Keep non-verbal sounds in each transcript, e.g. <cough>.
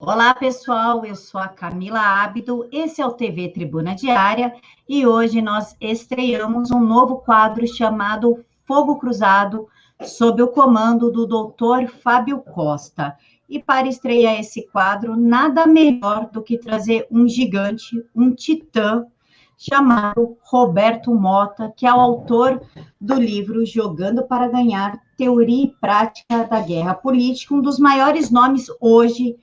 Olá, pessoal. Eu sou a Camila Ábido. Esse é o TV Tribuna Diária e hoje nós estreamos um novo quadro chamado Fogo Cruzado, sob o comando do Dr. Fábio Costa. E para estrear esse quadro, nada melhor do que trazer um gigante, um titã, chamado Roberto Mota, que é o autor do livro Jogando para Ganhar: Teoria e Prática da Guerra Política, um dos maiores nomes hoje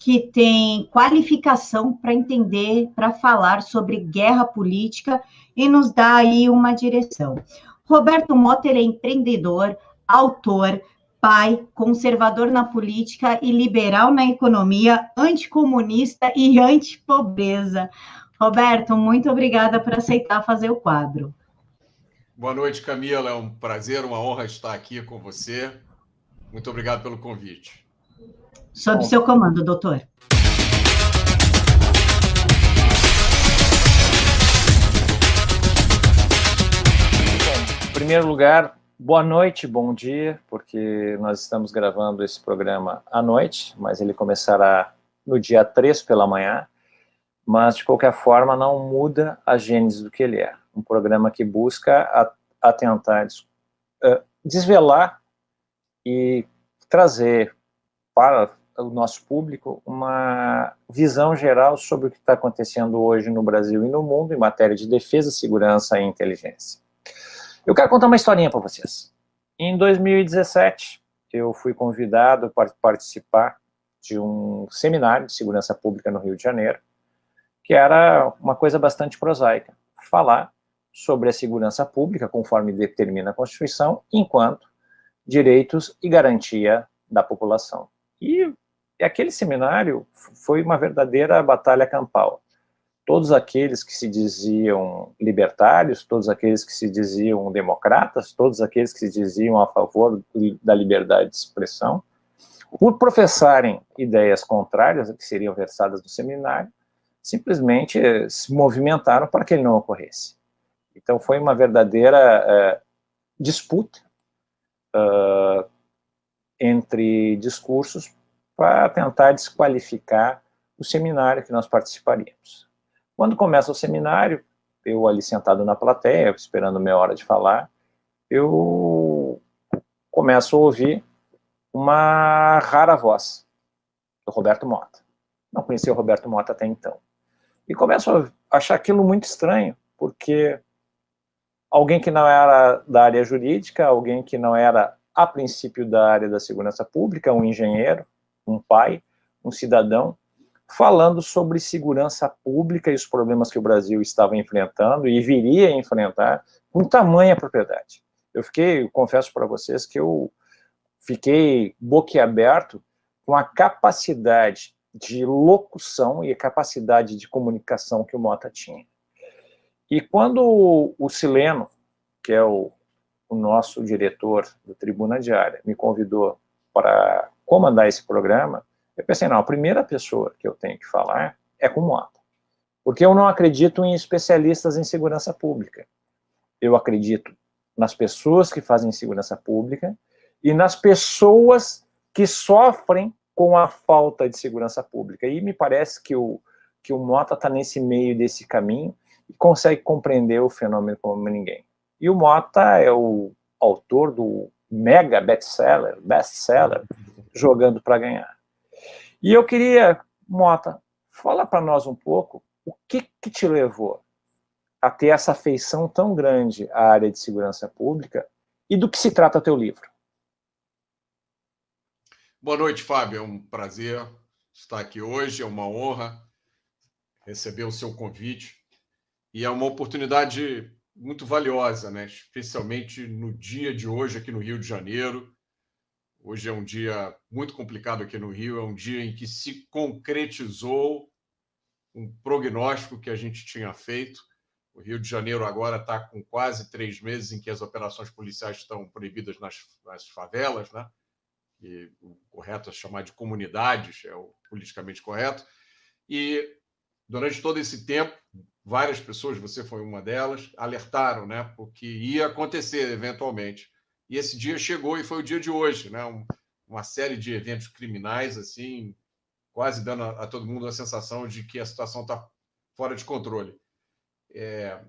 que tem qualificação para entender, para falar sobre guerra política e nos dá aí uma direção. Roberto Mota é empreendedor, autor, pai, conservador na política e liberal na economia, anticomunista e antipobreza. Roberto, muito obrigada por aceitar fazer o quadro. Boa noite, Camila. É um prazer, uma honra estar aqui com você. Muito obrigado pelo convite. Sob Bom. seu comando, doutor. em primeiro lugar, boa noite, bom dia, porque nós estamos gravando esse programa à noite, mas ele começará no dia 3 pela manhã, mas de qualquer forma não muda a gênese do que ele é. Um programa que busca atentar, uh, desvelar e trazer para o nosso público uma visão geral sobre o que está acontecendo hoje no Brasil e no mundo em matéria de defesa, segurança e inteligência. Eu quero contar uma historinha para vocês. Em 2017, eu fui convidado para participar de um seminário de segurança pública no Rio de Janeiro, que era uma coisa bastante prosaica, falar sobre a segurança pública, conforme determina a Constituição, enquanto direitos e garantia da população. E aquele seminário foi uma verdadeira batalha campal. Todos aqueles que se diziam libertários, todos aqueles que se diziam democratas, todos aqueles que se diziam a favor da liberdade de expressão, por professarem ideias contrárias que seriam versadas no seminário, simplesmente se movimentaram para que ele não ocorresse. Então foi uma verdadeira uh, disputa uh, entre discursos para tentar desqualificar o seminário que nós participaríamos. Quando começa o seminário, eu ali sentado na plateia, esperando meia hora de falar, eu começo a ouvir uma rara voz do Roberto Mota. Não conhecia o Roberto Mota até então. E começo a achar aquilo muito estranho, porque alguém que não era da área jurídica, alguém que não era, a princípio, da área da segurança pública, um engenheiro, um pai, um cidadão, falando sobre segurança pública e os problemas que o Brasil estava enfrentando e viria a enfrentar com tamanha propriedade. Eu fiquei, eu confesso para vocês que eu fiquei boquiaberto com a capacidade de locução e a capacidade de comunicação que o Mota tinha. E quando o Sileno, que é o, o nosso diretor do Tribuna Diária, me convidou para comandar esse programa, eu pensei, não, a primeira pessoa que eu tenho que falar é com o Mota. Porque eu não acredito em especialistas em segurança pública. Eu acredito nas pessoas que fazem segurança pública e nas pessoas que sofrem com a falta de segurança pública. E me parece que o, que o Mota está nesse meio desse caminho e consegue compreender o fenômeno como ninguém. E o Mota é o autor do mega best-seller, best-seller, jogando para ganhar. E eu queria, Mota, fala para nós um pouco o que, que te levou a ter essa afeição tão grande à área de segurança pública e do que se trata teu livro. Boa noite, Fábio. É um prazer estar aqui hoje, é uma honra receber o seu convite e é uma oportunidade muito valiosa, né? especialmente no dia de hoje aqui no Rio de Janeiro. Hoje é um dia muito complicado aqui no Rio, é um dia em que se concretizou um prognóstico que a gente tinha feito. O Rio de Janeiro agora está com quase três meses em que as operações policiais estão proibidas nas, nas favelas, né? E o correto é chamar de comunidades, é o politicamente correto. E durante todo esse tempo, várias pessoas, você foi uma delas, alertaram, né, porque ia acontecer eventualmente. E esse dia chegou e foi o dia de hoje, né? uma série de eventos criminais assim quase dando a, a, todo mundo a sensação de que a situação está fora de controle. É,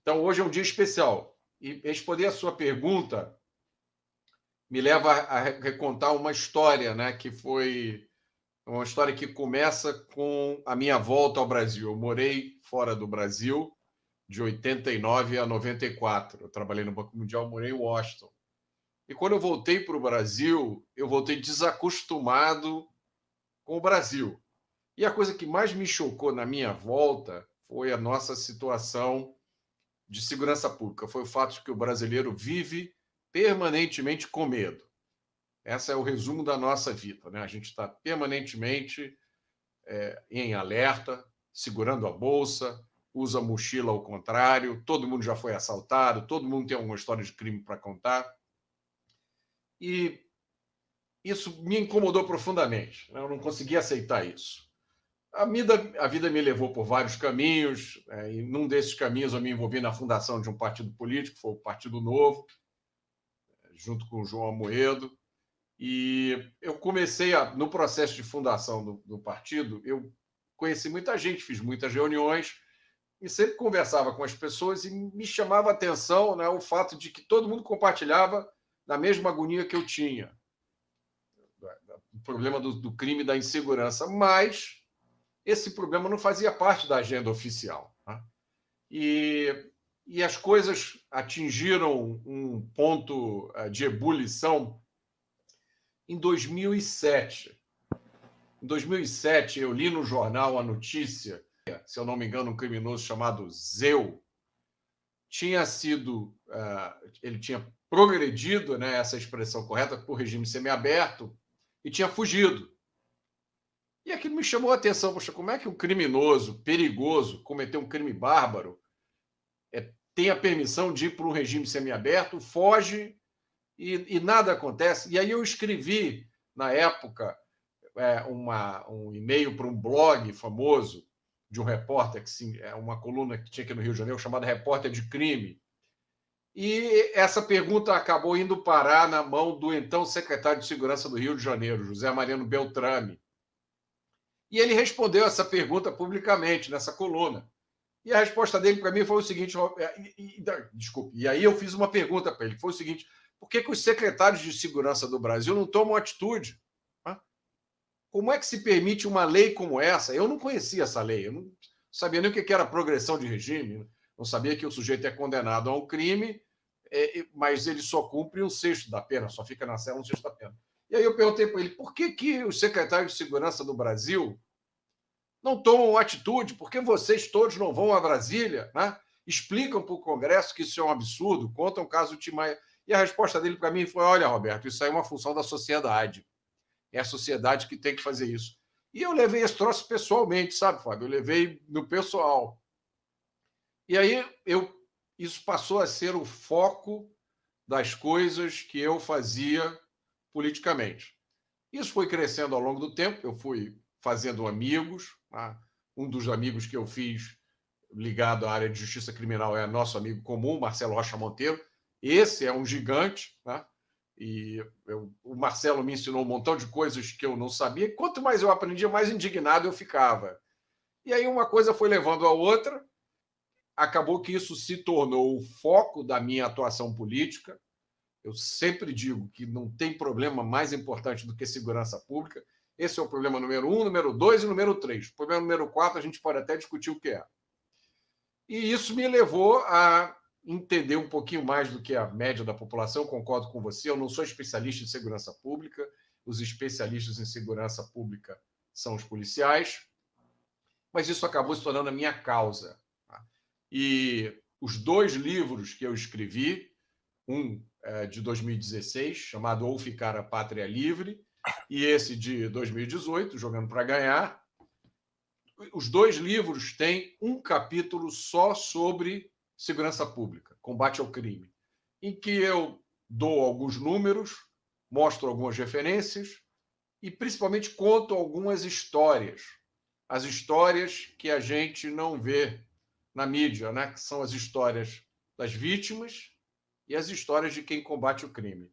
então, hoje é um dia especial. E responder a sua pergunta me leva a recontar uma história, né, que foi uma história que começa com a minha volta ao Brasil. Eu morei fora do Brasil de 89 a 94. Eu trabalhei no Banco Mundial, morei em Washington. E quando eu voltei para o Brasil, eu voltei desacostumado com o Brasil. E a coisa que mais me chocou na minha volta foi a nossa situação de segurança pública. Foi o fato de que o brasileiro vive permanentemente com medo. Esse é o resumo da nossa vida. Né? A gente está permanentemente é, em alerta, segurando a bolsa, usa a mochila ao contrário, todo mundo já foi assaltado, todo mundo tem alguma história de crime para contar. E isso me incomodou profundamente. Né? Eu não conseguia aceitar isso. A vida, a vida me levou por vários caminhos, é, e num desses caminhos eu me envolvi na fundação de um partido político, foi o Partido Novo, junto com o João Amoedo. E eu comecei a, no processo de fundação do, do partido, eu conheci muita gente, fiz muitas reuniões e sempre conversava com as pessoas e me chamava a atenção né, o fato de que todo mundo compartilhava da mesma agonia que eu tinha, o problema do, do crime da insegurança, mas esse problema não fazia parte da agenda oficial. Né? E, e as coisas atingiram um ponto eh, de ebulição em 2007. Em 2007, eu li no jornal a notícia, se eu não me engano, um criminoso chamado Zeu tinha sido, uh, ele tinha progredido, né, essa expressão correta, por regime semiaberto e tinha fugido. E aquilo me chamou a atenção. Poxa, como é que um criminoso perigoso cometeu um crime bárbaro é, tem a permissão de ir para um regime semiaberto, foge e, e, nada acontece? E aí eu escrevi, na época, é, uma, um e-mail para um blog famoso de um repórter, que sim, é uma coluna que tinha aqui no Rio de Janeiro, chamada Repórter de Crime. E essa pergunta acabou indo parar na mão do então secretário de Segurança do Rio de Janeiro, José Mariano Beltrame. E ele respondeu essa pergunta publicamente nessa coluna. E a resposta dele para mim foi o seguinte: e, e, desculpe, e aí eu fiz uma pergunta para ele, foi o seguinte: por que, que os secretários de segurança do Brasil não tomam atitude? Como é que se permite uma lei como essa? Eu não conhecia essa lei, eu não sabia nem o que era progressão de regime, não sabia que o sujeito é condenado a um crime, é, mas ele só cumpre um sexto da pena, só fica na cela um sexto da pena. E aí eu perguntei para ele por que, que os secretários de segurança do Brasil não tomam atitude, por que vocês todos não vão a Brasília, né? explicam para o Congresso que isso é um absurdo, contam o caso do Timaya. E a resposta dele para mim foi: olha, Roberto, isso aí é uma função da sociedade. É a sociedade que tem que fazer isso. E eu levei esse troço pessoalmente, sabe, Fábio? Eu levei no pessoal. E aí eu isso passou a ser o foco das coisas que eu fazia politicamente. Isso foi crescendo ao longo do tempo, eu fui fazendo amigos. Tá? Um dos amigos que eu fiz ligado à área de justiça criminal é nosso amigo comum, Marcelo Rocha Monteiro. Esse é um gigante, tá? e eu, o Marcelo me ensinou um montão de coisas que eu não sabia. Quanto mais eu aprendia, mais indignado eu ficava. E aí uma coisa foi levando a outra, acabou que isso se tornou o foco da minha atuação política. Eu sempre digo que não tem problema mais importante do que segurança pública. Esse é o problema número um, número dois e número três. O problema número quatro, a gente pode até discutir o que é. E isso me levou a entender um pouquinho mais do que a média da população. Concordo com você, eu não sou especialista em segurança pública. Os especialistas em segurança pública são os policiais. Mas isso acabou se tornando a minha causa. E os dois livros que eu escrevi, um é, de 2016, chamado Ou Ficar a Pátria Livre, e esse de 2018, Jogando para Ganhar. Os dois livros têm um capítulo só sobre segurança pública, combate ao crime, em que eu dou alguns números, mostro algumas referências e principalmente conto algumas histórias. As histórias que a gente não vê na mídia, né? que são as histórias das vítimas e as histórias de quem combate o crime.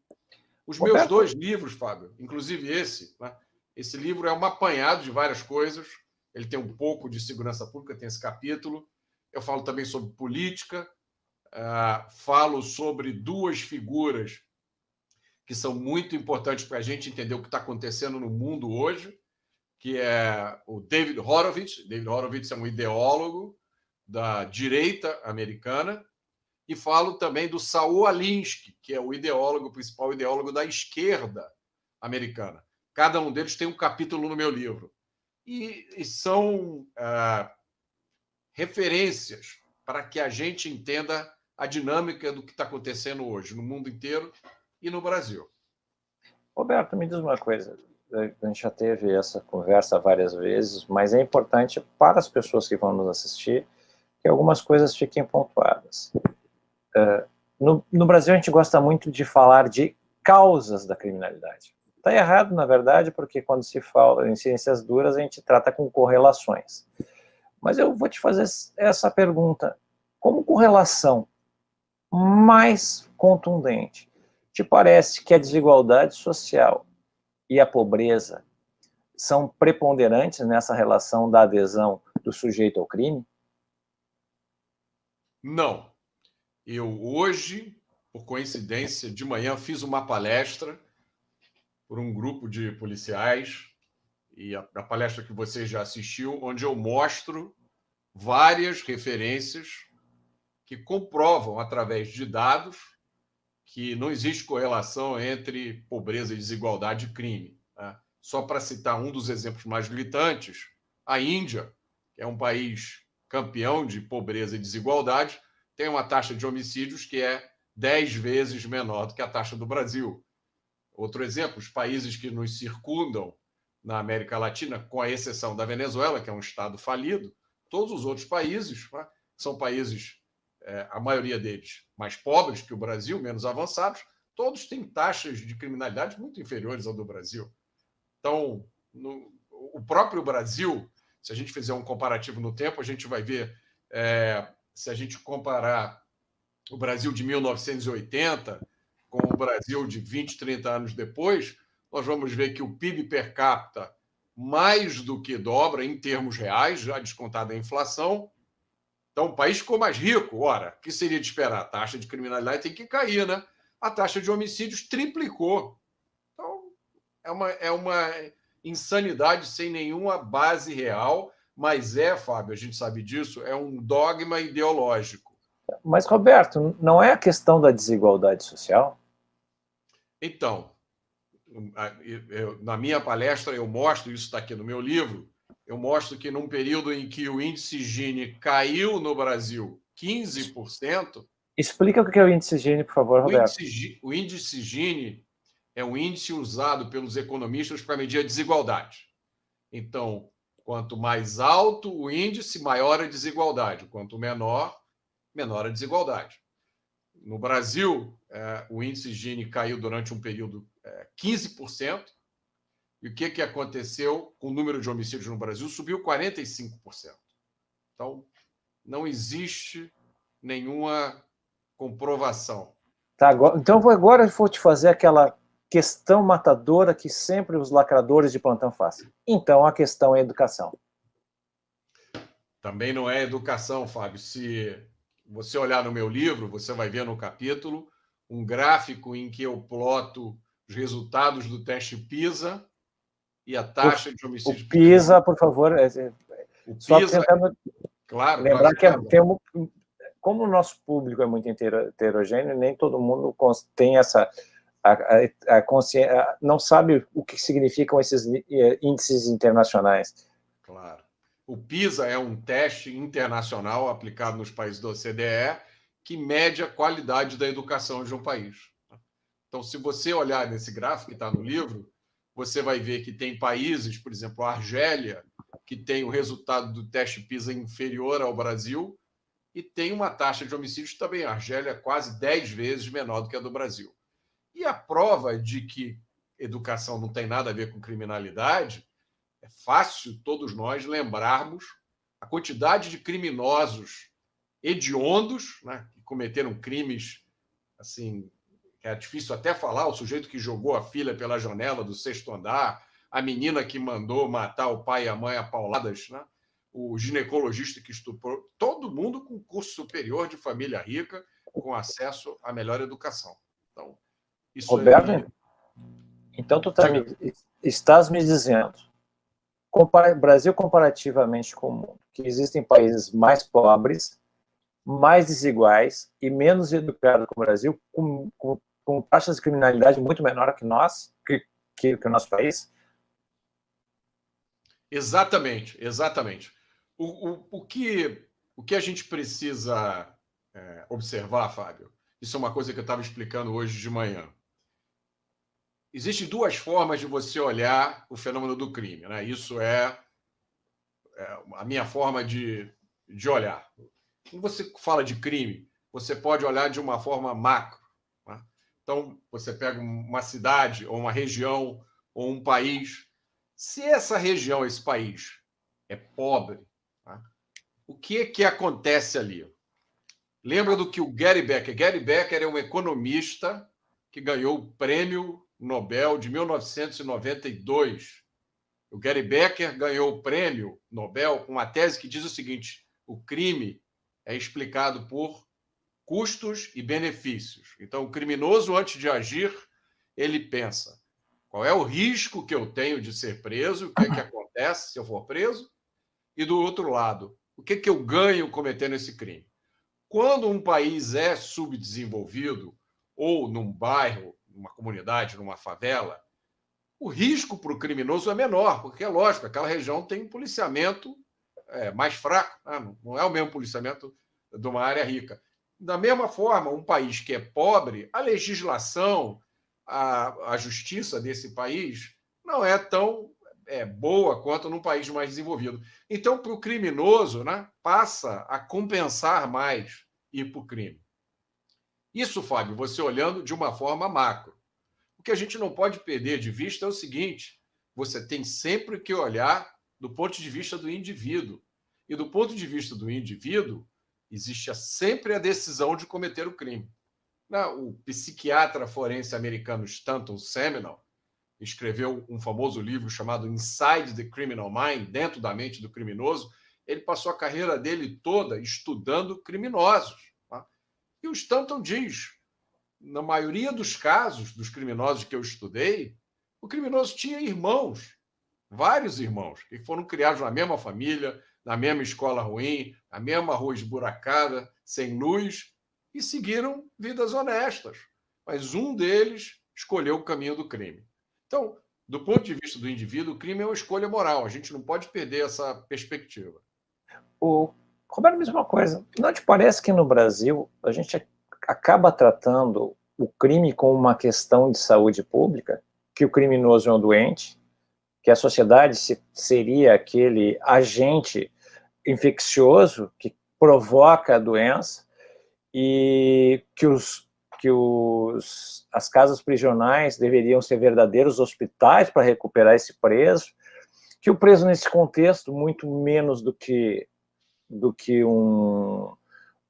Os Roberto. meus dois livros, Fábio, inclusive esse, né? Esse livro é um apanhado de várias coisas. Ele tem um pouco de segurança pública, tem esse capítulo. Eu falo também sobre política, uh, falo sobre duas figuras que são muito importantes para a gente entender o que está acontecendo no mundo hoje, que é o David Horowitz. David Horowitz é um ideólogo da direita americana, e falo também do Saul Alinsky, que é o ideólogo, o principal ideólogo da esquerda americana. Cada um deles tem um capítulo no meu livro. E, e são ah, referências para que a gente entenda a dinâmica do que está acontecendo hoje no mundo inteiro e no Brasil. Roberto, me diz uma coisa. A gente já teve essa conversa várias vezes, mas é importante para as pessoas que vão nos assistir que algumas coisas fiquem pontuadas. Uh, no, no, Brasil, a gente gosta muito de falar de causas da criminalidade. Está errado, na verdade, porque quando se fala em ciências duras, a gente trata com correlações. Mas eu vou te fazer essa pergunta: como correlação mais contundente, te parece que a desigualdade social e a pobreza são preponderantes nessa relação da adesão do sujeito ao crime? Não. Eu hoje, por coincidência, de manhã fiz uma palestra por um grupo de policiais e a, a palestra que você já assistiu, onde eu mostro várias referências que comprovam através de dados que não existe correlação entre pobreza e desigualdade e crime. Né? Só para citar um dos exemplos mais gritantes, a Índia, que é um país campeão de pobreza e desigualdade, tem uma taxa de homicídios que é 10 vezes menor do que a taxa do Brasil. Outro exemplo, os países que nos circundam na América Latina, com a exceção da Venezuela, que é um estado falido, todos os outros países né, são países, é, a maioria deles, mais pobres que o Brasil, menos avançados, todos têm taxas de criminalidade muito inferiores ao do Brasil. Então, no, o próprio Brasil se a gente fizer um comparativo no tempo, a gente vai ver, é, se a gente comparar o Brasil de 1980 com o Brasil de 20, 30 anos depois, nós vamos ver que o PIB per capita mais do que dobra em termos reais, já descontada a inflação. Então, o país ficou mais rico. Ora, o que seria de esperar? A taxa de criminalidade tem que cair, né? A taxa de homicídios triplicou. Então, é uma, é uma insanidade sem nenhuma base real, mas é, Fábio, a gente sabe disso, é um dogma ideológico. Mas, Roberto, não é a questão da desigualdade social? Então, na minha palestra eu mostro, isso está aqui no meu livro, eu mostro que num período em que o índice Gini caiu no Brasil 15%. Explica o que é o índice Gini, por favor, Roberto. O índice, o índice Gini é um índice usado pelos economistas para medir a desigualdade. Então, quanto mais alto o índice, maior a desigualdade. Quanto menor, menor a desigualdade. No Brasil, é, o índice Gini caiu durante um período é, 15%. E o que, que aconteceu com o número de homicídios no Brasil? Subiu 45%. Então, não existe nenhuma comprovação. Tá, então, agora eu vou te fazer aquela questão matadora que sempre os lacradores de plantão fazem. Então, a questão é educação. Também não é educação, Fábio. Se você olhar no meu livro, você vai ver no capítulo um gráfico em que eu ploto os resultados do teste PISA e a taxa o, de homicídio. O PISA, por favor. É, é, o só PISA, tentando claro, lembrar que é, tem um, como o nosso público é muito heterogêneo, nem todo mundo tem essa a, a, a consciência não sabe o que significam esses eh, índices internacionais. Claro. O PISA é um teste internacional aplicado nos países da OCDE que mede a qualidade da educação de um país. Então, se você olhar nesse gráfico que está no livro, você vai ver que tem países, por exemplo, a Argélia, que tem o resultado do teste PISA inferior ao Brasil, e tem uma taxa de homicídios também. A Argélia é quase 10 vezes menor do que a do Brasil. E a prova de que educação não tem nada a ver com criminalidade é fácil todos nós lembrarmos a quantidade de criminosos hediondos, né, que cometeram crimes assim, é difícil até falar, o sujeito que jogou a filha pela janela do sexto andar, a menina que mandou matar o pai e a mãe a pauladas, né? o ginecologista que estuprou, todo mundo com curso superior de família rica, com acesso à melhor educação. Então, isso Roberto, é... então tu tá me, estás me dizendo, compara, Brasil comparativamente com o mundo, que existem países mais pobres, mais desiguais e menos educados que o Brasil, com, com, com taxas de criminalidade muito menor que nós, que, que, que o nosso país? Exatamente, exatamente. O, o, o, que, o que a gente precisa é, observar, Fábio, isso é uma coisa que eu estava explicando hoje de manhã. Existem duas formas de você olhar o fenômeno do crime. Né? Isso é, é a minha forma de, de olhar. Quando você fala de crime, você pode olhar de uma forma macro. Né? Então, você pega uma cidade, ou uma região, ou um país. Se essa região, esse país, é pobre, o que, que acontece ali? Lembra do que o Gary Becker. Gary Becker é um economista que ganhou o prêmio Nobel de 1992. O Gary Becker ganhou o prêmio Nobel com uma tese que diz o seguinte: o crime é explicado por custos e benefícios. Então, o criminoso, antes de agir, ele pensa: qual é o risco que eu tenho de ser preso? O que, é que acontece se eu for preso? E do outro lado, o que, que eu ganho cometendo esse crime? Quando um país é subdesenvolvido, ou num bairro, numa comunidade, numa favela, o risco para o criminoso é menor, porque é lógico, aquela região tem um policiamento é, mais fraco, né? não é o mesmo policiamento de uma área rica. Da mesma forma, um país que é pobre, a legislação, a, a justiça desse país não é tão é, boa quanto num país mais desenvolvido. Então, para o criminoso, né, passa a compensar mais ir para o crime. Isso, Fábio, você olhando de uma forma macro. O que a gente não pode perder de vista é o seguinte: você tem sempre que olhar do ponto de vista do indivíduo. E do ponto de vista do indivíduo, existe sempre a decisão de cometer o crime. O psiquiatra forense americano Stanton Seminole escreveu um famoso livro chamado Inside the Criminal Mind, dentro da mente do criminoso. Ele passou a carreira dele toda estudando criminosos. E o Stanton diz, na maioria dos casos dos criminosos que eu estudei, o criminoso tinha irmãos, vários irmãos, que foram criados na mesma família, na mesma escola ruim, na mesma rua esburacada, sem luz, e seguiram vidas honestas. Mas um deles escolheu o caminho do crime. Então, do ponto de vista do indivíduo, o crime é uma escolha moral. A gente não pode perder essa perspectiva. O Roberto, mesma coisa. Não te parece que no Brasil a gente acaba tratando o crime como uma questão de saúde pública, que o criminoso é um doente, que a sociedade seria aquele agente infeccioso que provoca a doença? E que os que os, as casas prisionais deveriam ser verdadeiros hospitais para recuperar esse preso, que o preso nesse contexto, muito menos do que, do que um,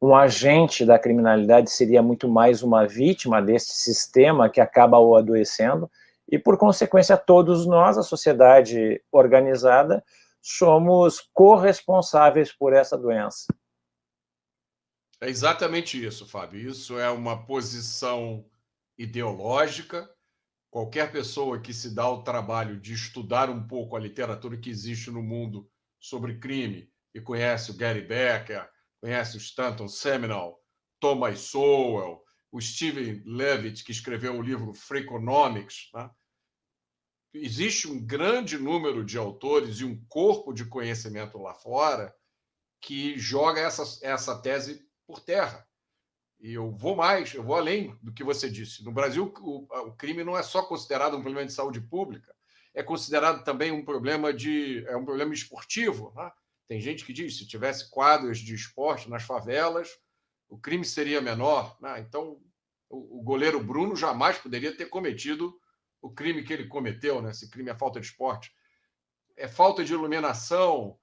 um agente da criminalidade, seria muito mais uma vítima desse sistema que acaba o adoecendo, e por consequência todos nós, a sociedade organizada, somos corresponsáveis por essa doença. É exatamente isso, Fábio. Isso é uma posição ideológica. Qualquer pessoa que se dá o trabalho de estudar um pouco a literatura que existe no mundo sobre crime e conhece o Gary Becker, conhece o Stanton Seminole, Thomas Sowell, o Steven Levitt, que escreveu o livro Freakonomics, né? existe um grande número de autores e um corpo de conhecimento lá fora que joga essa, essa tese por terra. E eu vou mais, eu vou além do que você disse. No Brasil, o, o crime não é só considerado um problema de saúde pública, é considerado também um problema de é um problema esportivo. Né? Tem gente que diz se tivesse quadros de esporte nas favelas, o crime seria menor. Né? Então, o, o goleiro Bruno jamais poderia ter cometido o crime que ele cometeu. Né? Esse crime é falta de esporte. É falta de iluminação,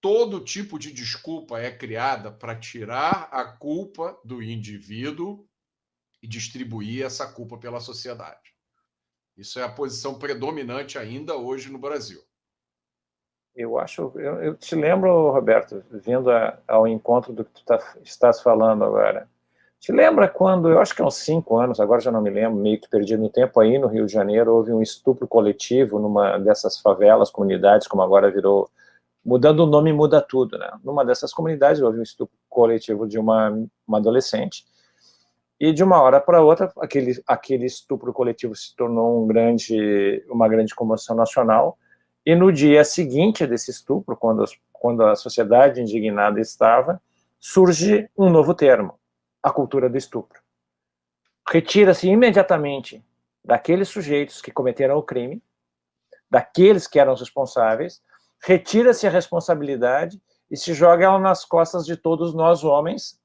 todo tipo de desculpa é criada para tirar a culpa do indivíduo e distribuir essa culpa pela sociedade. Isso é a posição predominante ainda hoje no Brasil. Eu acho, eu, eu te lembro, Roberto, vindo a, ao encontro do que tu tá, estás falando agora. Te lembra quando, eu acho que há uns cinco anos, agora já não me lembro, meio que perdi no tempo aí no Rio de Janeiro, houve um estupro coletivo numa dessas favelas, comunidades, como agora virou, mudando o nome muda tudo, né? Numa dessas comunidades houve um estupro coletivo de uma, uma adolescente, e de uma hora para outra, aquele, aquele estupro coletivo se tornou um grande, uma grande comoção nacional, e no dia seguinte desse estupro, quando, quando a sociedade indignada estava, surge um novo termo, a cultura do estupro. Retira-se imediatamente daqueles sujeitos que cometeram o crime, daqueles que eram os responsáveis, retira-se a responsabilidade e se joga ela nas costas de todos nós homens,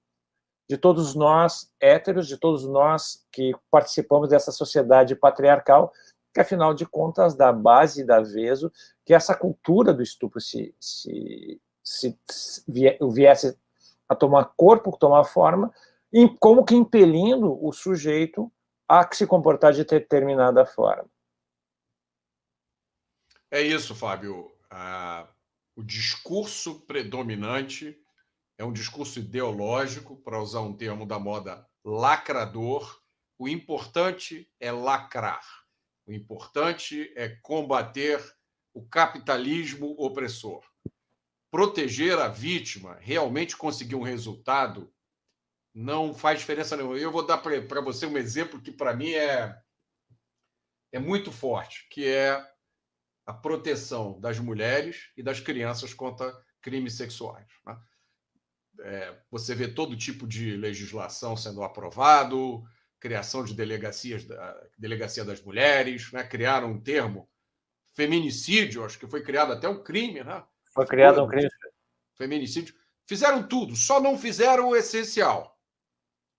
de todos nós héteros, de todos nós que participamos dessa sociedade patriarcal, que afinal de contas da base da Veso que essa cultura do estupro se, se, se, se viesse a tomar corpo, tomar forma, como que impelindo o sujeito a se comportar de determinada forma. É isso, Fábio. Ah, o discurso predominante é um discurso ideológico, para usar um termo da moda, lacrador. O importante é lacrar. O importante é combater o capitalismo opressor. Proteger a vítima, realmente conseguir um resultado, não faz diferença nenhuma. Eu vou dar para você um exemplo que, para mim, é, é muito forte, que é a proteção das mulheres e das crianças contra crimes sexuais. Né? É, você vê todo tipo de legislação sendo aprovado, criação de delegacias, delegacia das mulheres, né? criaram um termo feminicídio, acho que foi criado até um crime, né? Foi criado um crime. Feminicídio. Fizeram tudo, só não fizeram o essencial,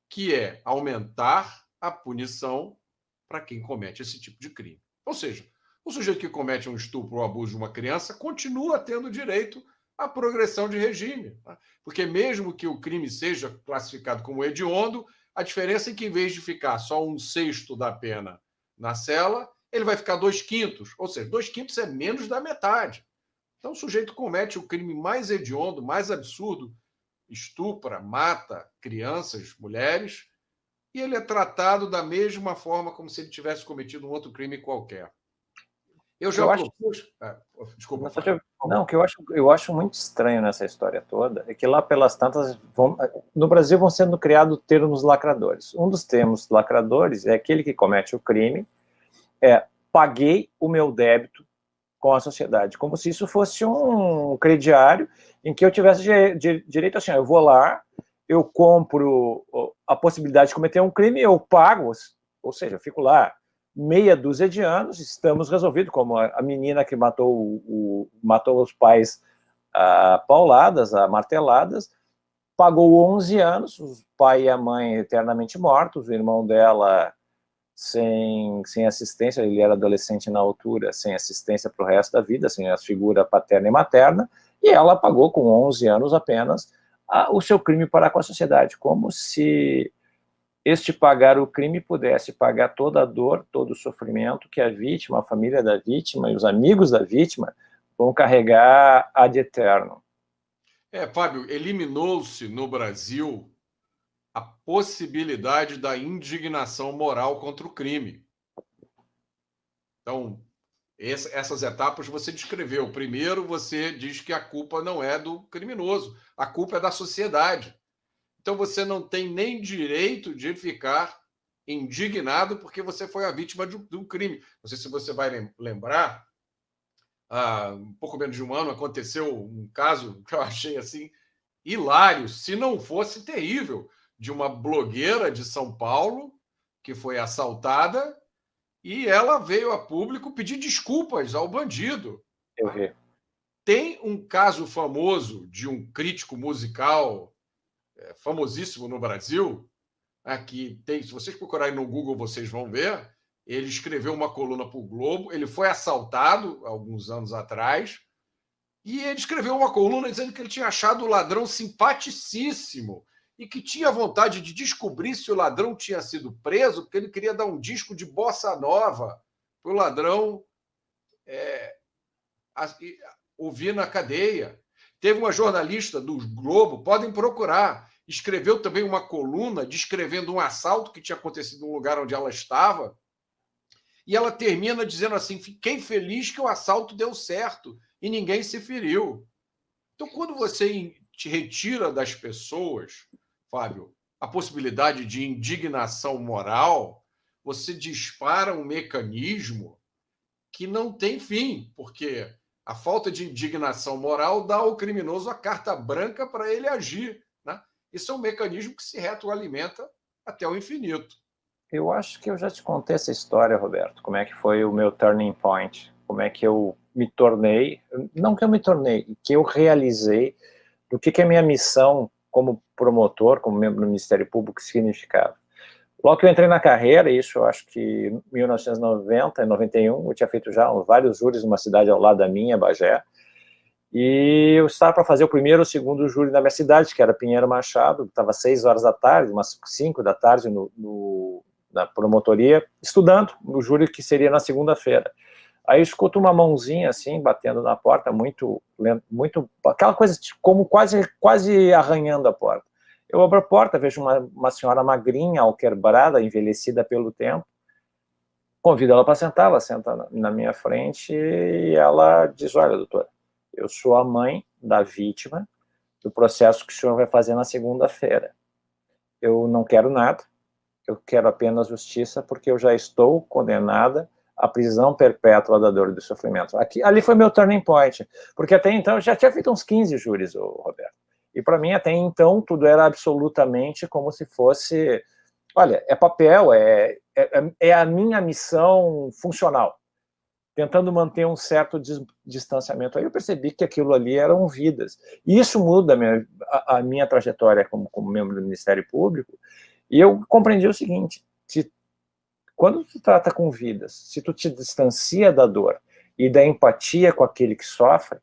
que é aumentar a punição para quem comete esse tipo de crime. Ou seja, o sujeito que comete um estupro ou abuso de uma criança continua tendo direito à progressão de regime. Tá? Porque, mesmo que o crime seja classificado como hediondo, a diferença é que, em vez de ficar só um sexto da pena na cela, ele vai ficar dois quintos. Ou seja, dois quintos é menos da metade. Então, o sujeito comete o crime mais hediondo, mais absurdo, estupra, mata crianças, mulheres, e ele é tratado da mesma forma como se ele tivesse cometido um outro crime qualquer. Eu já eu propus. Acho... Ah, desculpa. Não, o que eu acho, eu acho muito estranho nessa história toda é que lá pelas tantas. Vão, no Brasil vão sendo criados termos lacradores. Um dos termos lacradores é aquele que comete o crime, é paguei o meu débito com a sociedade, como se isso fosse um crediário em que eu tivesse direito assim, eu vou lá, eu compro a possibilidade de cometer um crime, eu pago, ou seja, eu fico lá meia dúzia de anos, estamos resolvidos, como a, menina que matou, o, matou os pais a pauladas, a marteladas, pagou 11 anos, o pai e a mãe eternamente mortos, o irmão dela sem, sem assistência, ele era adolescente na altura, sem assistência para o resto da vida, sem a figura paterna e materna, e ela pagou com 11 anos apenas a, o seu crime para com a sociedade, como se este pagar o crime pudesse pagar toda a dor, todo o sofrimento que a vítima, a família da vítima e os amigos da vítima vão carregar ad eterno. É, Fábio, eliminou-se no Brasil a possibilidade da indignação moral contra o crime. Então, essas etapas você descreveu. Primeiro, você diz que a culpa não é do criminoso, a culpa é da sociedade. Então você não tem nem direito de ficar indignado porque você foi a vítima de um crime. Não sei se você vai lembrar, há um pouco menos de um ano aconteceu um caso <laughs> que eu achei assim hilário, se não fosse terrível, de uma blogueira de São Paulo que foi assaltada e ela veio a público pedir desculpas ao bandido. Eu vi. Tem um caso famoso de um crítico musical é, famosíssimo no Brasil, aqui tem, se vocês procurarem no Google, vocês vão ver. Ele escreveu uma coluna para o Globo. Ele foi assaltado alguns anos atrás e ele escreveu uma coluna dizendo que ele tinha achado o ladrão simpaticíssimo e que tinha vontade de descobrir se o ladrão tinha sido preso, porque ele queria dar um disco de bossa nova para o ladrão é, ouvir na cadeia. Teve uma jornalista do Globo, podem procurar, escreveu também uma coluna descrevendo um assalto que tinha acontecido no lugar onde ela estava. E ela termina dizendo assim: fiquei feliz que o assalto deu certo e ninguém se feriu. Então, quando você te retira das pessoas, Fábio, a possibilidade de indignação moral, você dispara um mecanismo que não tem fim, porque a falta de indignação moral dá ao criminoso a carta branca para ele agir. Isso é um mecanismo que se retroalimenta até o infinito. Eu acho que eu já te contei essa história, Roberto. Como é que foi o meu turning point? Como é que eu me tornei, não que eu me tornei, que eu realizei do que, que a minha missão como promotor, como membro do Ministério Público significava. Logo que eu entrei na carreira, isso eu acho que em 1990, 91, eu tinha feito já vários júris numa cidade ao lado da minha, Bagé, e eu estava para fazer o primeiro ou segundo júri na minha cidade, que era Pinheiro Machado, estava seis horas da tarde, umas cinco da tarde no, no, na promotoria, estudando no júri que seria na segunda-feira. Aí escuto uma mãozinha assim, batendo na porta, muito, muito, aquela coisa como quase, quase arranhando a porta. Eu abro a porta, vejo uma, uma senhora magrinha, alquebrada, envelhecida pelo tempo, convido ela para sentar, ela senta na, na minha frente e ela diz, olha, doutora, eu sou a mãe da vítima do processo que o senhor vai fazer na segunda-feira. Eu não quero nada, eu quero apenas justiça porque eu já estou condenada a prisão perpétua da dor e do sofrimento. Aqui, ali foi meu turning point, porque até então eu já tinha feito uns 15 júris, Roberto. E para mim, até então, tudo era absolutamente como se fosse: olha, é papel, é, é, é a minha missão funcional, tentando manter um certo distanciamento. Aí eu percebi que aquilo ali eram vidas. E isso muda a minha, a, a minha trajetória como, como membro do Ministério Público. E eu compreendi o seguinte: se quando tu trata com vidas, se tu te distancia da dor e da empatia com aquele que sofre,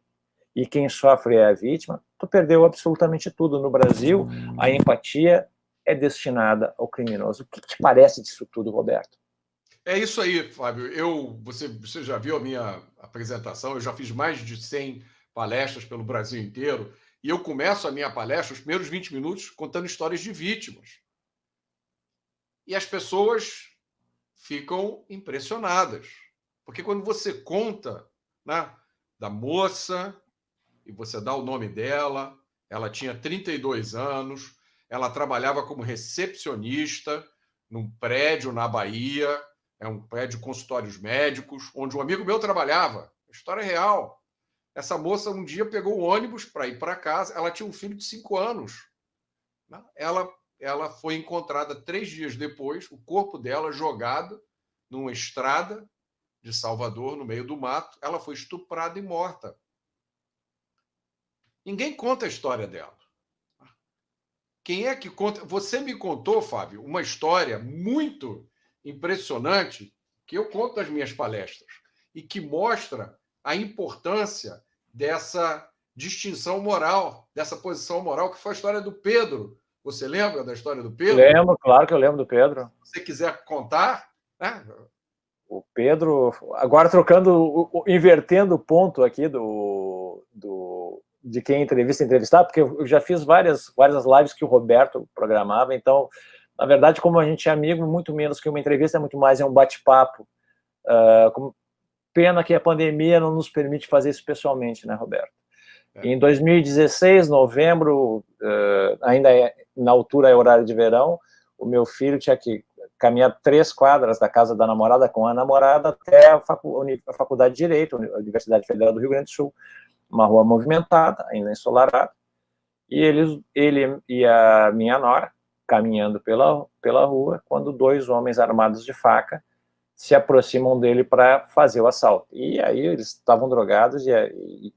e quem sofre é a vítima, tu perdeu absolutamente tudo. No Brasil, a empatia é destinada ao criminoso. O que te parece disso tudo, Roberto? É isso aí, Fábio. Eu, você, você já viu a minha apresentação? Eu já fiz mais de 100 palestras pelo Brasil inteiro. E eu começo a minha palestra, os primeiros 20 minutos, contando histórias de vítimas. E as pessoas ficam impressionadas. Porque quando você conta né, da moça, e você dá o nome dela, ela tinha 32 anos, ela trabalhava como recepcionista num prédio na Bahia, é um prédio consultórios médicos, onde um amigo meu trabalhava. História real. Essa moça um dia pegou o ônibus para ir para casa, ela tinha um filho de cinco anos. Né? Ela ela foi encontrada três dias depois, o corpo dela jogado numa estrada de Salvador, no meio do mato. Ela foi estuprada e morta. Ninguém conta a história dela. Quem é que conta? Você me contou, Fábio, uma história muito impressionante que eu conto nas minhas palestras e que mostra a importância dessa distinção moral, dessa posição moral, que foi a história do Pedro, você lembra da história do Pedro? Lembro, claro que eu lembro do Pedro. Se você quiser contar, né? O Pedro, agora trocando, invertendo o ponto aqui do, do de quem entrevista entrevistar, porque eu já fiz várias, várias lives que o Roberto programava, então, na verdade, como a gente é amigo, muito menos que uma entrevista, é muito mais é um bate-papo. Uh, pena que a pandemia não nos permite fazer isso pessoalmente, né, Roberto? É. Em 2016, novembro, uh, ainda é, na altura é horário de verão, o meu filho tinha que caminhar três quadras da casa da namorada com a namorada até a, facu a Faculdade de Direito, a Universidade Federal do Rio Grande do Sul, uma rua movimentada, ainda ensolarada, e ele, ele e a minha nora caminhando pela, pela rua, quando dois homens armados de faca se aproximam dele para fazer o assalto. E aí eles estavam drogados e,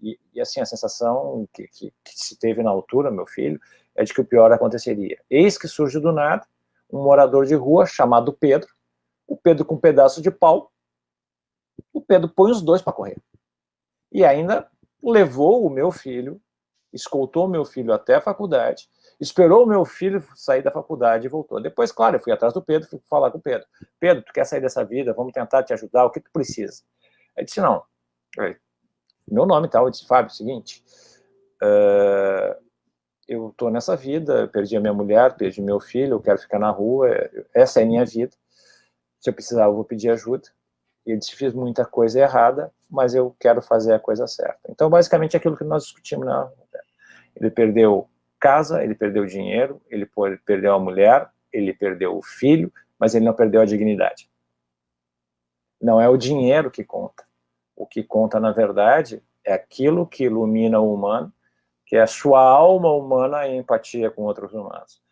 e, e assim a sensação que, que, que, se teve na altura, meu filho, é de que o pior aconteceria. Eis que surge do nada um morador de rua chamado Pedro, o Pedro com um pedaço de pau, o Pedro põe os dois para correr. E ainda levou o meu filho, escoltou o meu filho até a faculdade, Esperou o meu filho sair da faculdade e voltou. Depois, claro, eu fui atrás do Pedro, fui falar com o Pedro. Pedro, tu quer sair dessa vida? Vamos tentar te ajudar. O que tu precisa? Ele disse, não. Meu nome tal. Eu disse, Fábio, é o seguinte, uh, eu estou nessa vida, perdi a minha mulher, perdi meu filho, eu quero ficar na rua, essa é a minha vida. Se eu precisar, eu vou pedir ajuda. Ele disse, fiz muita coisa errada, mas eu quero fazer a coisa certa. Então, basicamente, é aquilo que nós discutimos na... Ele perdeu casa, ele perdeu dinheiro, ele perdeu a mulher, ele perdeu o filho, mas ele não perdeu a dignidade. Não é o dinheiro que conta. O que conta, na verdade, é aquilo que ilumina o humano que é a sua alma humana em empatia com outros humanos.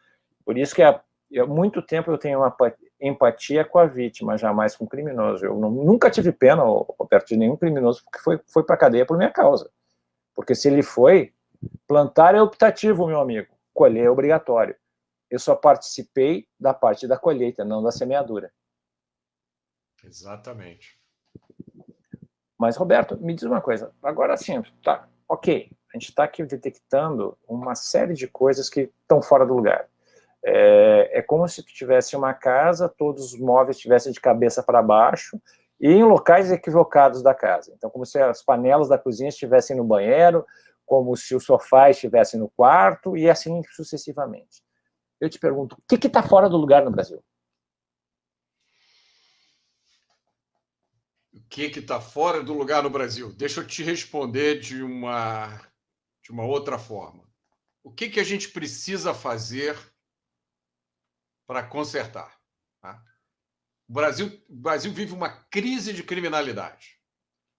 Por isso que há, há muito tempo eu tenho uma empatia com a vítima, jamais com o criminoso. Eu nunca tive pena perto de nenhum criminoso porque foi, foi para a cadeia por minha causa. Porque se ele foi, plantar é optativo, meu amigo, colher é obrigatório. Eu só participei da parte da colheita, não da semeadura. Exatamente. Mas, Roberto, me diz uma coisa. Agora sim, tá, ok a gente está aqui detectando uma série de coisas que estão fora do lugar. É, é como se tu tivesse uma casa, todos os móveis estivessem de cabeça para baixo e em locais equivocados da casa. Então, como se as panelas da cozinha estivessem no banheiro, como se o sofá estivesse no quarto e assim sucessivamente. Eu te pergunto, o que está fora do lugar no Brasil? O que está fora do lugar no Brasil? Deixa eu te responder de uma de uma outra forma. O que, que a gente precisa fazer para consertar? Tá? O, Brasil, o Brasil vive uma crise de criminalidade.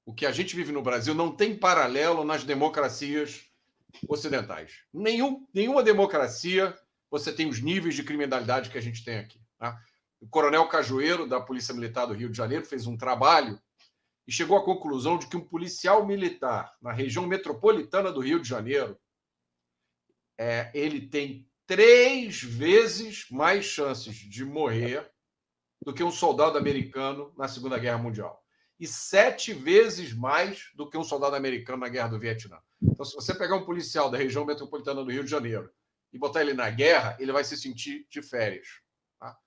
O que a gente vive no Brasil não tem paralelo nas democracias ocidentais. Nenhum, nenhuma democracia você tem os níveis de criminalidade que a gente tem aqui. Tá? O coronel Cajueiro, da Polícia Militar do Rio de Janeiro, fez um trabalho e chegou à conclusão de que um policial militar na região metropolitana do Rio de Janeiro é, ele tem três vezes mais chances de morrer do que um soldado americano na Segunda Guerra Mundial e sete vezes mais do que um soldado americano na Guerra do Vietnã. Então, se você pegar um policial da região metropolitana do Rio de Janeiro e botar ele na guerra, ele vai se sentir de férias. Tá?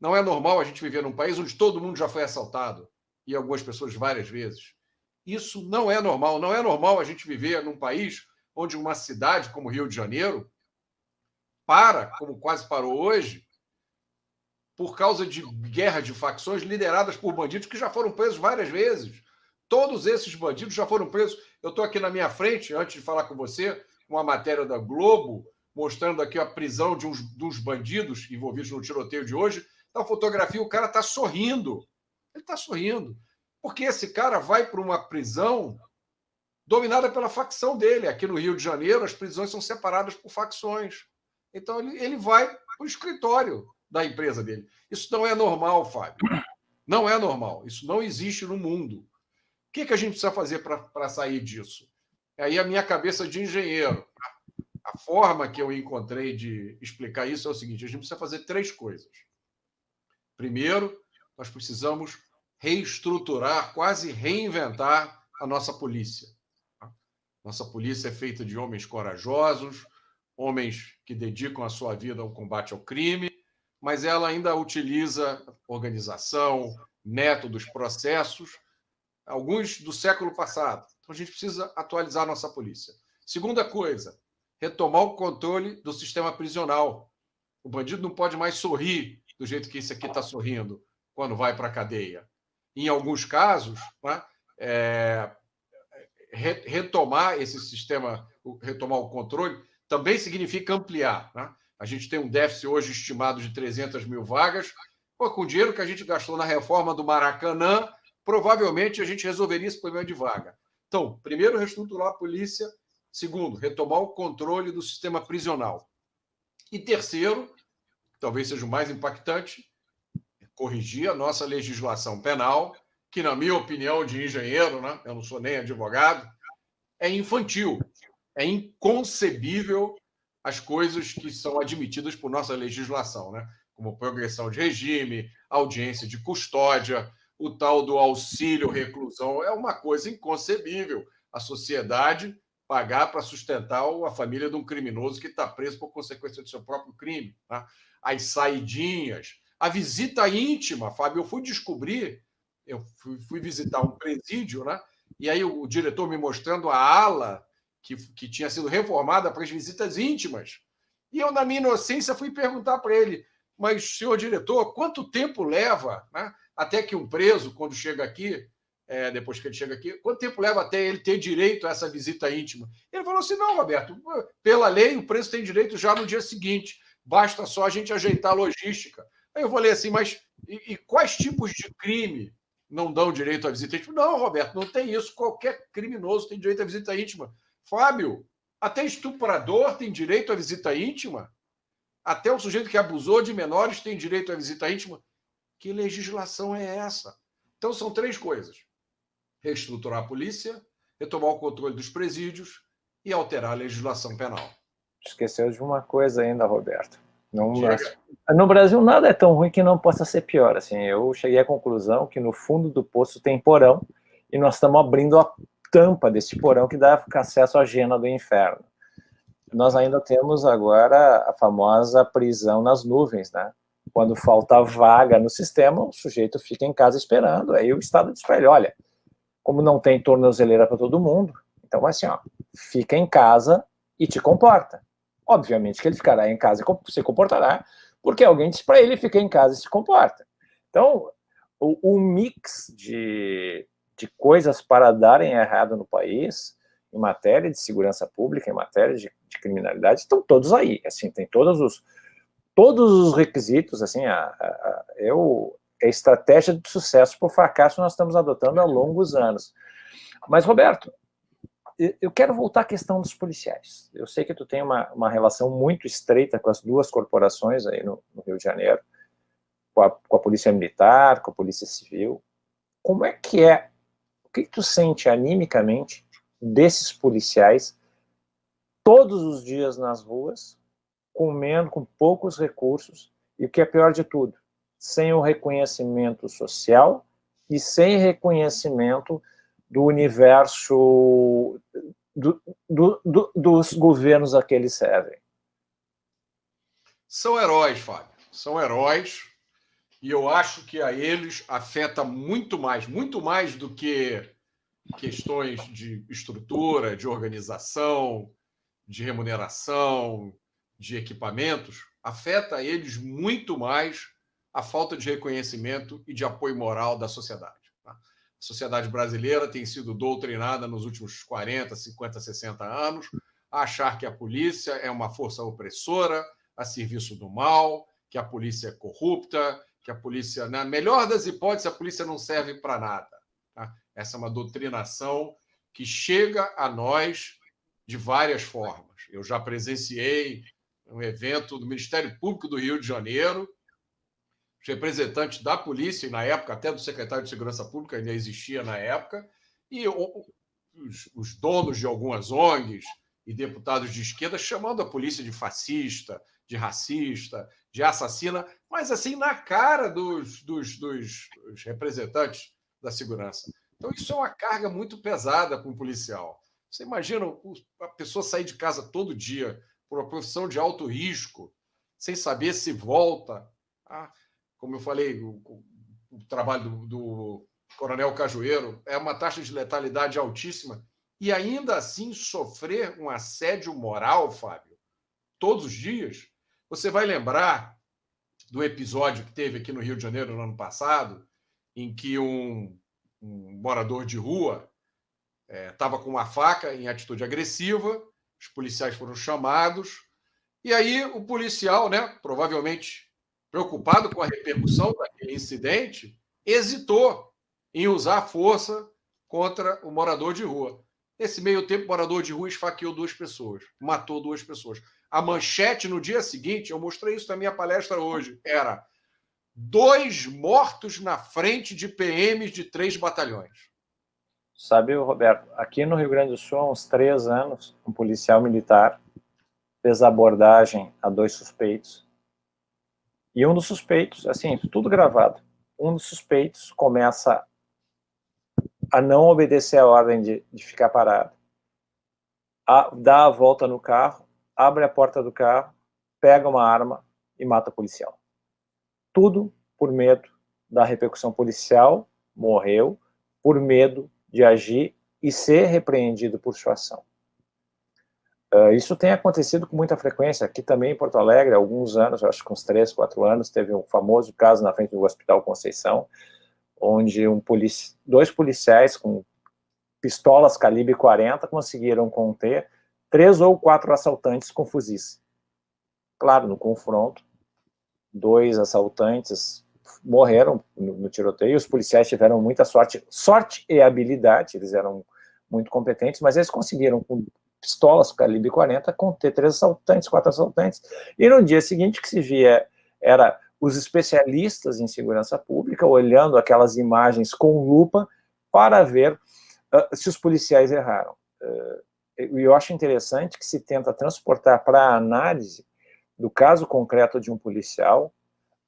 Não é normal a gente viver num país onde todo mundo já foi assaltado, e algumas pessoas várias vezes. Isso não é normal. Não é normal a gente viver num país onde uma cidade como Rio de Janeiro para, como quase parou hoje, por causa de guerra de facções lideradas por bandidos que já foram presos várias vezes. Todos esses bandidos já foram presos. Eu estou aqui na minha frente, antes de falar com você, uma matéria da Globo mostrando aqui a prisão de uns, uns bandidos envolvidos no tiroteio de hoje. Na fotografia, o cara está sorrindo. Ele está sorrindo. Porque esse cara vai para uma prisão dominada pela facção dele. Aqui no Rio de Janeiro, as prisões são separadas por facções. Então, ele, ele vai para o escritório da empresa dele. Isso não é normal, Fábio. Não é normal. Isso não existe no mundo. O que, que a gente precisa fazer para sair disso? Aí a minha cabeça de engenheiro. A forma que eu encontrei de explicar isso é o seguinte: a gente precisa fazer três coisas. Primeiro, nós precisamos reestruturar, quase reinventar a nossa polícia. Nossa polícia é feita de homens corajosos, homens que dedicam a sua vida ao combate ao crime, mas ela ainda utiliza organização, métodos, processos, alguns do século passado. Então a gente precisa atualizar nossa polícia. Segunda coisa, retomar o controle do sistema prisional. O bandido não pode mais sorrir do jeito que esse aqui está sorrindo quando vai para a cadeia. Em alguns casos, né, é, retomar esse sistema, retomar o controle, também significa ampliar. Né? A gente tem um déficit hoje estimado de 300 mil vagas. Pô, com o dinheiro que a gente gastou na reforma do Maracanã, provavelmente a gente resolveria esse problema de vaga. Então, primeiro, reestruturar a polícia. Segundo, retomar o controle do sistema prisional. E terceiro, talvez seja o mais impactante, corrigir a nossa legislação penal, que, na minha opinião de engenheiro, né, eu não sou nem advogado, é infantil. É inconcebível as coisas que são admitidas por nossa legislação, né? como progressão de regime, audiência de custódia, o tal do auxílio reclusão. É uma coisa inconcebível. A sociedade pagar para sustentar a família de um criminoso que está preso por consequência do seu próprio crime. Tá? As saidinhas, a visita íntima, Fábio, eu fui descobrir, eu fui, visitar um presídio, né? E aí o diretor me mostrando a ala que, que tinha sido reformada para as visitas íntimas. E eu, na minha inocência, fui perguntar para ele: mas, senhor diretor, quanto tempo leva né, até que um preso, quando chega aqui, é, depois que ele chega aqui, quanto tempo leva até ele ter direito a essa visita íntima? Ele falou assim: não, Roberto, pela lei, o preso tem direito já no dia seguinte, basta só a gente ajeitar a logística. Aí eu falei assim: mas e, e quais tipos de crime não dão direito à visita íntima? Não, Roberto, não tem isso. Qualquer criminoso tem direito à visita íntima. Fábio, até estuprador tem direito à visita íntima? Até o sujeito que abusou de menores tem direito à visita íntima? Que legislação é essa? Então são três coisas: reestruturar a polícia, retomar o controle dos presídios e alterar a legislação penal. Esqueceu de uma coisa ainda, Roberto. No, no Brasil nada é tão ruim que não possa ser pior. Assim, eu cheguei à conclusão que no fundo do poço tem porão e nós estamos abrindo a tampa desse porão que dá acesso à gena do inferno. Nós ainda temos agora a famosa prisão nas nuvens, né? Quando falta vaga no sistema, o sujeito fica em casa esperando. Aí o Estado diz para ele: olha, como não tem tornozeleira para todo mundo, então assim, ó, fica em casa e te comporta. Obviamente que ele ficará em casa e se comportará, porque alguém disse para ele ficar em casa e se comporta. Então, o, o mix de de coisas para darem errado no país, em matéria de segurança pública, em matéria de, de criminalidade, estão todos aí. Assim, tem todos os todos os requisitos. Assim, a, a, a, eu, a estratégia de sucesso por fracasso nós estamos adotando há longos anos. Mas Roberto, eu quero voltar à questão dos policiais. Eu sei que tu tem uma, uma relação muito estreita com as duas corporações aí no, no Rio de Janeiro, com a, com a Polícia Militar, com a Polícia Civil. Como é que é o que, que tu sente animicamente desses policiais todos os dias nas ruas, comendo com poucos recursos e o que é pior de tudo, sem o reconhecimento social e sem reconhecimento do universo do, do, do, dos governos a que eles servem. São heróis, Fábio. São heróis e eu acho que a eles afeta muito mais, muito mais do que questões de estrutura, de organização, de remuneração, de equipamentos, afeta a eles muito mais a falta de reconhecimento e de apoio moral da sociedade. Tá? A sociedade brasileira tem sido doutrinada nos últimos 40, 50, 60 anos a achar que a polícia é uma força opressora, a serviço do mal, que a polícia é corrupta, que a polícia, na melhor das hipóteses, a polícia não serve para nada. Tá? Essa é uma doutrinação que chega a nós de várias formas. Eu já presenciei um evento do Ministério Público do Rio de Janeiro, os representantes da polícia, e na época até do secretário de Segurança Pública ainda existia na época, e os, os donos de algumas ONGs e deputados de esquerda chamando a polícia de fascista, de racista, de assassina, mas assim na cara dos, dos, dos, representantes da segurança. Então, isso é uma carga muito pesada para um policial. Você imagina a pessoa sair de casa todo dia por uma profissão de alto risco, sem saber se volta. Como eu falei, o, o trabalho do, do Coronel Cajueiro é uma taxa de letalidade altíssima. E ainda assim sofrer um assédio moral, Fábio, todos os dias. Você vai lembrar do episódio que teve aqui no Rio de Janeiro no ano passado, em que um, um morador de rua estava é, com uma faca em atitude agressiva, os policiais foram chamados, e aí o policial, né, provavelmente preocupado com a repercussão daquele incidente, hesitou em usar a força contra o morador de rua. Nesse meio tempo, o morador de rua esfaqueou duas pessoas, matou duas pessoas. A manchete no dia seguinte, eu mostrei isso na minha palestra hoje, era dois mortos na frente de PMs de três batalhões. Sabe, Roberto, aqui no Rio Grande do Sul, há uns três anos, um policial militar fez abordagem a dois suspeitos. E um dos suspeitos, assim, tudo gravado, um dos suspeitos começa a não obedecer a ordem de, de ficar parado a, dá a volta no carro, abre a porta do carro, pega uma arma e mata o policial. Tudo por medo da repercussão policial, morreu, por medo de agir e ser repreendido por sua ação. Uh, isso tem acontecido com muita frequência. Aqui também em Porto Alegre, há alguns anos, acho que uns três, quatro anos, teve um famoso caso na frente do Hospital Conceição, onde um polici dois policiais com pistolas calibre 40 conseguiram conter três ou quatro assaltantes com fuzis. Claro, no confronto, dois assaltantes morreram no, tiroteio, os policiais tiveram muita sorte, sorte e habilidade, eles eram muito competentes, mas eles conseguiram, com pistolas calibre 40, conter três assaltantes, quatro assaltantes, e no dia seguinte que se via era os especialistas em segurança pública olhando aquelas imagens com lupa para ver uh, se os policiais erraram. Uh, eu acho interessante que se tenta transportar para a análise do caso concreto de um policial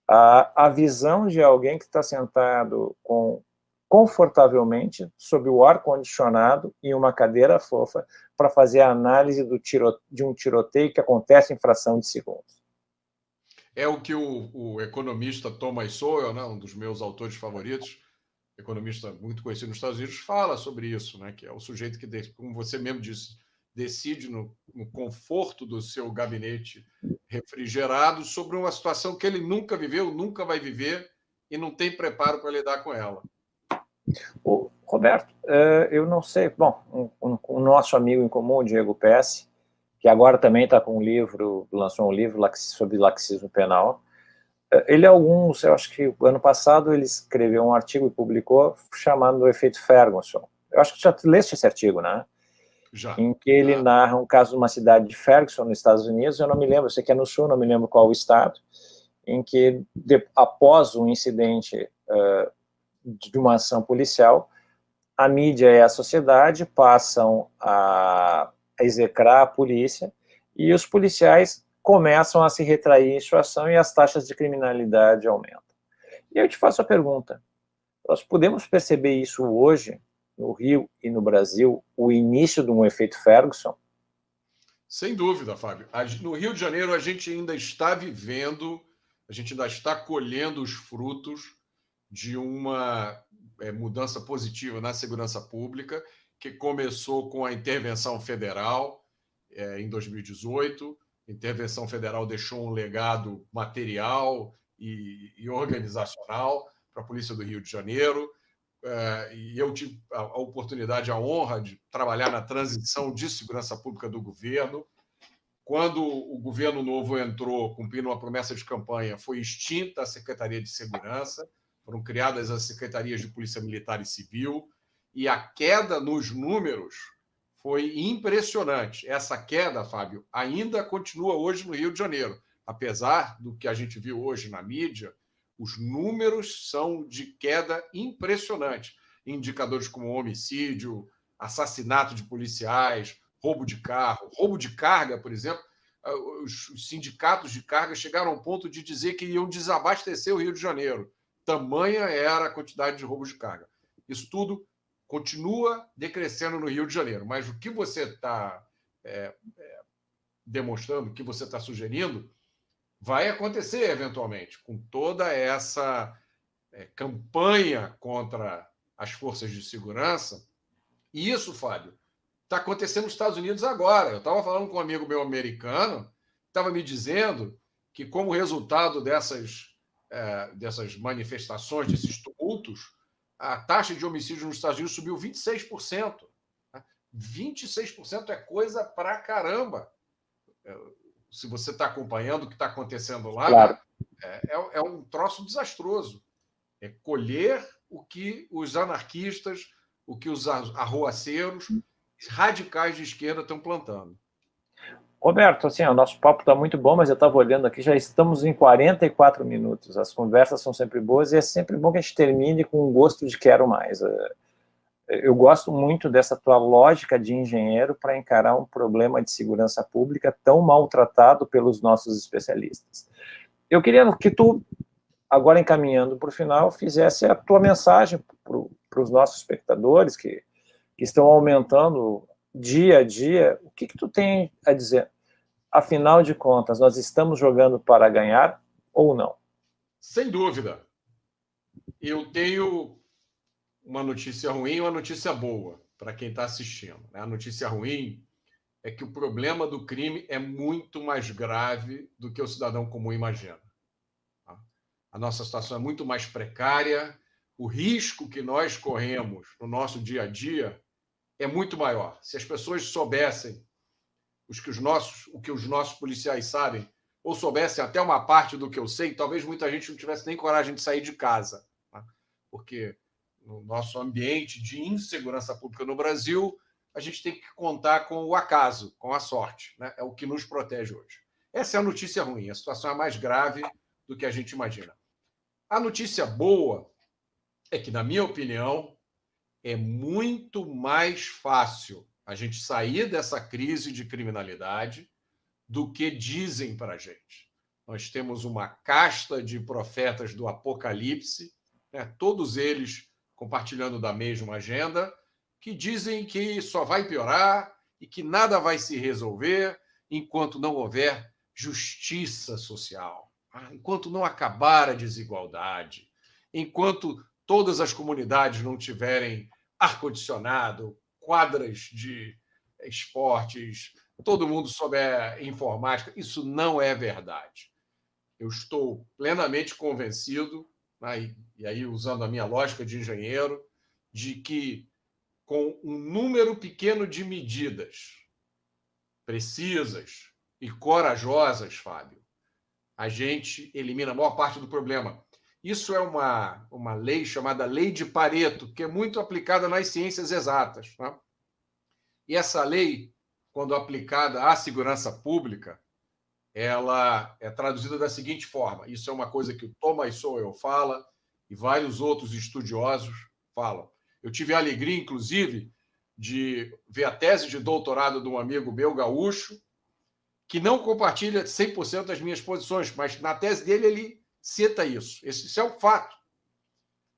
a, a visão de alguém que está sentado com confortavelmente sob o ar condicionado em uma cadeira fofa para fazer a análise do tiro, de um tiroteio que acontece em fração de segundos. É o que o, o economista Thomas Sowell, né, um dos meus autores favoritos, economista muito conhecido nos Estados Unidos, fala sobre isso, né, que é o sujeito que, como você mesmo disse, decide no, no, conforto do seu gabinete refrigerado sobre uma situação que ele nunca viveu, nunca vai viver e não tem preparo para lidar com ela. O Roberto, é, eu não sei, bom, o nosso amigo em comum, Diego Pesce, que agora também está com um livro, lançou um livro sobre laxismo penal, ele alguns, eu acho que ano passado ele escreveu um artigo e publicou chamando o efeito Ferguson. Eu acho que já leste esse artigo, né? Já. em que ele ah. narra um caso de uma cidade de Ferguson, nos Estados Unidos, eu não me lembro, sei que é no sul, não me lembro qual o estado, em que, de, após um incidente uh, de uma ação policial, a mídia e a sociedade passam a, a execrar a polícia e os policiais começam a se retrair em sua ação e as taxas de criminalidade aumentam. E eu te faço a pergunta, nós podemos perceber isso hoje no Rio e no Brasil o início de um efeito Ferguson? Sem dúvida, Fábio. No Rio de Janeiro, a gente ainda está vivendo, a gente ainda está colhendo os frutos de uma é, mudança positiva na segurança pública, que começou com a intervenção federal é, em 2018. A intervenção federal deixou um legado material e, e organizacional para a Polícia do Rio de Janeiro. É, e eu tive a, oportunidade, a honra de trabalhar na transição de segurança pública do governo. Quando o governo novo entrou, cumprindo uma promessa de campanha, foi extinta a Secretaria de Segurança, foram criadas as secretarias de Polícia Militar e Civil, e a queda nos números foi impressionante. Essa queda, Fábio, ainda continua hoje no Rio de Janeiro, apesar do que a gente viu hoje na mídia, os números são de queda impressionante. Indicadores como homicídio, assassinato de policiais, roubo de carro, roubo de carga, por exemplo. Ah, os sindicatos de carga chegaram ao ponto de dizer que iam desabastecer o Rio de Janeiro. Tamanha era a quantidade de roubo de carga. Isso tudo continua decrescendo no Rio de Janeiro. Mas o que você está é, é, demonstrando, o que você está sugerindo, vai acontecer eventualmente, com toda essa é, campanha contra as forças de segurança. E isso, Fábio, está acontecendo nos Estados Unidos agora. Eu estava falando com um amigo meu americano, estava me dizendo que, como resultado dessas, é, dessas manifestações, desses tumultos, a taxa de homicídio nos Estados Unidos subiu 26%. 26% é coisa pra caramba se você está acompanhando o que está acontecendo lá, claro. é, é, é, um troço desastroso. É colher o que os anarquistas, o que os arruaceiros radicais de esquerda estão plantando. Roberto, assim, o nosso papo está muito bom, mas eu estava olhando aqui, já estamos em 44 minutos. As conversas são sempre boas e é sempre bom que a gente termine com um gosto de quero mais. É, eu gosto muito dessa tua lógica de engenheiro para encarar um problema de segurança pública tão maltratado pelos nossos especialistas. Eu queria que tu, agora encaminhando para o final, fizesse a tua mensagem para os nossos espectadores, que, que estão aumentando dia a dia, o que, que tu tem a dizer? Afinal de contas, nós estamos jogando para ganhar ou não? Sem dúvida. Eu tenho uma notícia ruim e uma notícia boa para quem está assistindo. Né? A notícia ruim é que o problema do crime é muito mais grave do que o cidadão comum imagina. Tá? A nossa situação é muito mais precária, o risco que nós corremos no nosso dia a dia é muito maior. Se as pessoas soubessem os que os nossos, o que os nossos policiais sabem, ou soubessem até uma parte do que eu sei, talvez muita gente não tivesse nem coragem de sair de casa. Tá? Porque no nosso ambiente de insegurança pública no Brasil, a gente tem que contar com o acaso, com a sorte. Né? É o que nos protege hoje. Essa é a notícia ruim. A situação é mais grave do que a gente imagina. A notícia boa é que, na minha opinião, é muito mais fácil a gente sair dessa crise de criminalidade do que dizem para a gente. Nós temos uma casta de profetas do Apocalipse, né? todos eles compartilhando da mesma agenda, que dizem que só vai piorar e que nada vai se resolver enquanto não houver justiça social, tá? enquanto não acabar a desigualdade, enquanto todas as comunidades não tiverem ar-condicionado, quadras de esportes, todo mundo souber informática. Isso não é verdade. Eu estou plenamente convencido né, e aí usando a minha lógica de engenheiro, de que com um número pequeno de medidas precisas e corajosas, Fábio, a gente elimina a maior parte do problema. Isso é uma, uma lei chamada Lei de Pareto, que é muito aplicada nas ciências exatas. Né? E essa lei, quando aplicada à segurança pública, ela é traduzida da seguinte forma: isso é uma coisa que o Thomas Sowell fala e vários outros estudiosos falam. Eu tive a alegria, inclusive, de ver a tese de doutorado de um amigo meu gaúcho, que não compartilha 100% das minhas posições, mas na tese dele ele cita isso. Esse, é o fato.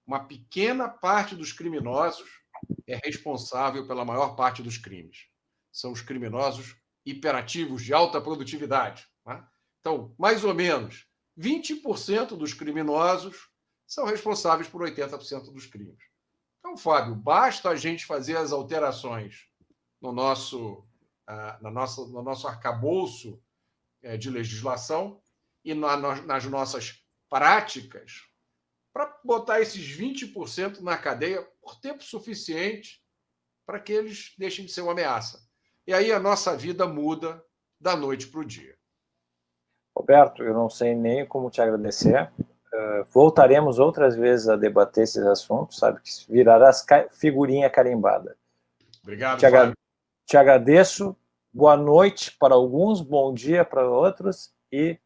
Uma pequena parte dos criminosos é responsável pela maior parte dos crimes. São os criminosos hiperativos de alta produtividade. Né? Então, mais ou menos 20% dos criminosos são responsáveis por 80% dos crimes. Então, Fábio, basta a gente fazer as alterações no nosso, ah, na nossa, no nosso arcabouço eh, de legislação e nas nossas práticas para botar esses 20% na cadeia por tempo suficiente para que eles deixem de ser uma ameaça. E aí a nossa vida muda da noite para o dia. Roberto, eu não sei nem como te agradecer. Uh, voltaremos outras vezes a debater esses assuntos, sabe? Que virará figurinha carimbada. Obrigado, te, agra te agradeço. Boa noite para alguns, bom dia para outros e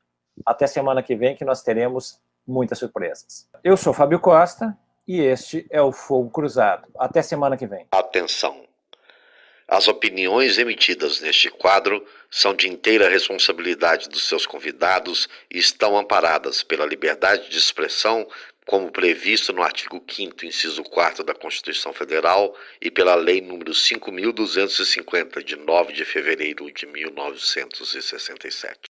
até semana que vem que nós teremos muitas surpresas. Eu sou Fábio Costa e este é o Fogo Cruzado. Até semana que vem. Atenção! As opiniões emitidas neste quadro são de inteira responsabilidade dos seus convidados e estão amparadas pela liberdade de expressão, como previsto no artigo 5 inciso 4 da Constituição Federal e pela Lei nº 5250 de 9 de fevereiro de 1967.